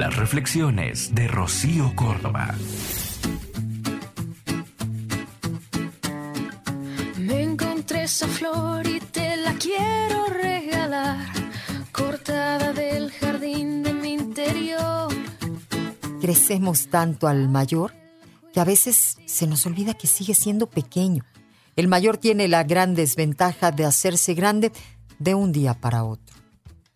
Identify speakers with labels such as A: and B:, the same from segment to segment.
A: Las reflexiones de Rocío Córdoba.
B: Me encontré esa flor y te la quiero regalar, cortada del jardín de mi interior.
C: Crecemos tanto al mayor que a veces se nos olvida que sigue siendo pequeño. El mayor tiene la gran desventaja de hacerse grande de un día para otro.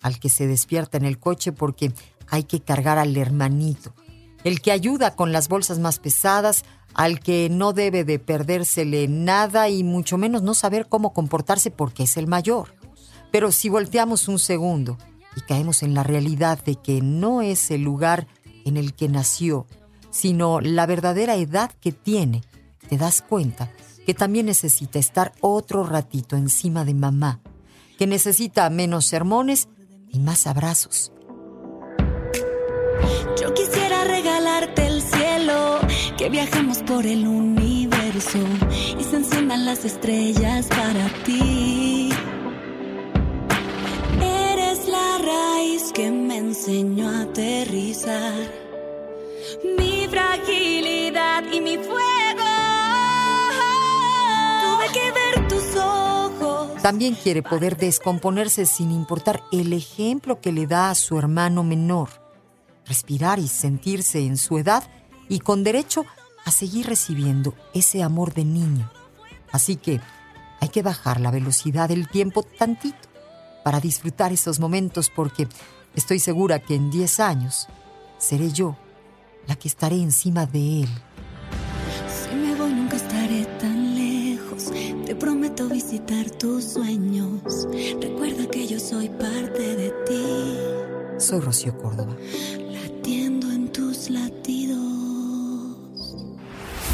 C: Al que se despierta en el coche porque hay que cargar al hermanito. El que ayuda con las bolsas más pesadas, al que no debe de perdérsele nada y mucho menos no saber cómo comportarse porque es el mayor. Pero si volteamos un segundo y caemos en la realidad de que no es el lugar en el que nació, sino la verdadera edad que tiene, te das cuenta que también necesita estar otro ratito encima de mamá, que necesita menos sermones y más abrazos.
D: Yo quisiera regalarte el cielo, que viajemos por el universo y se enciendan las estrellas para ti. Eres la raíz que me enseñó a aterrizar, mi fragilidad y mi fuego. Tuve que ver tus ojos.
C: También quiere poder descomponerse sin importar el ejemplo que le da a su hermano menor. Respirar y sentirse en su edad y con derecho a seguir recibiendo ese amor de niño. Así que hay que bajar la velocidad del tiempo tantito para disfrutar esos momentos porque estoy segura que en 10 años seré yo la que estaré encima de él.
D: Si me voy nunca estaré tan lejos. Te prometo visitar tus sueños. Recuerda que yo soy parte de ti.
C: Soy Rocío Córdoba.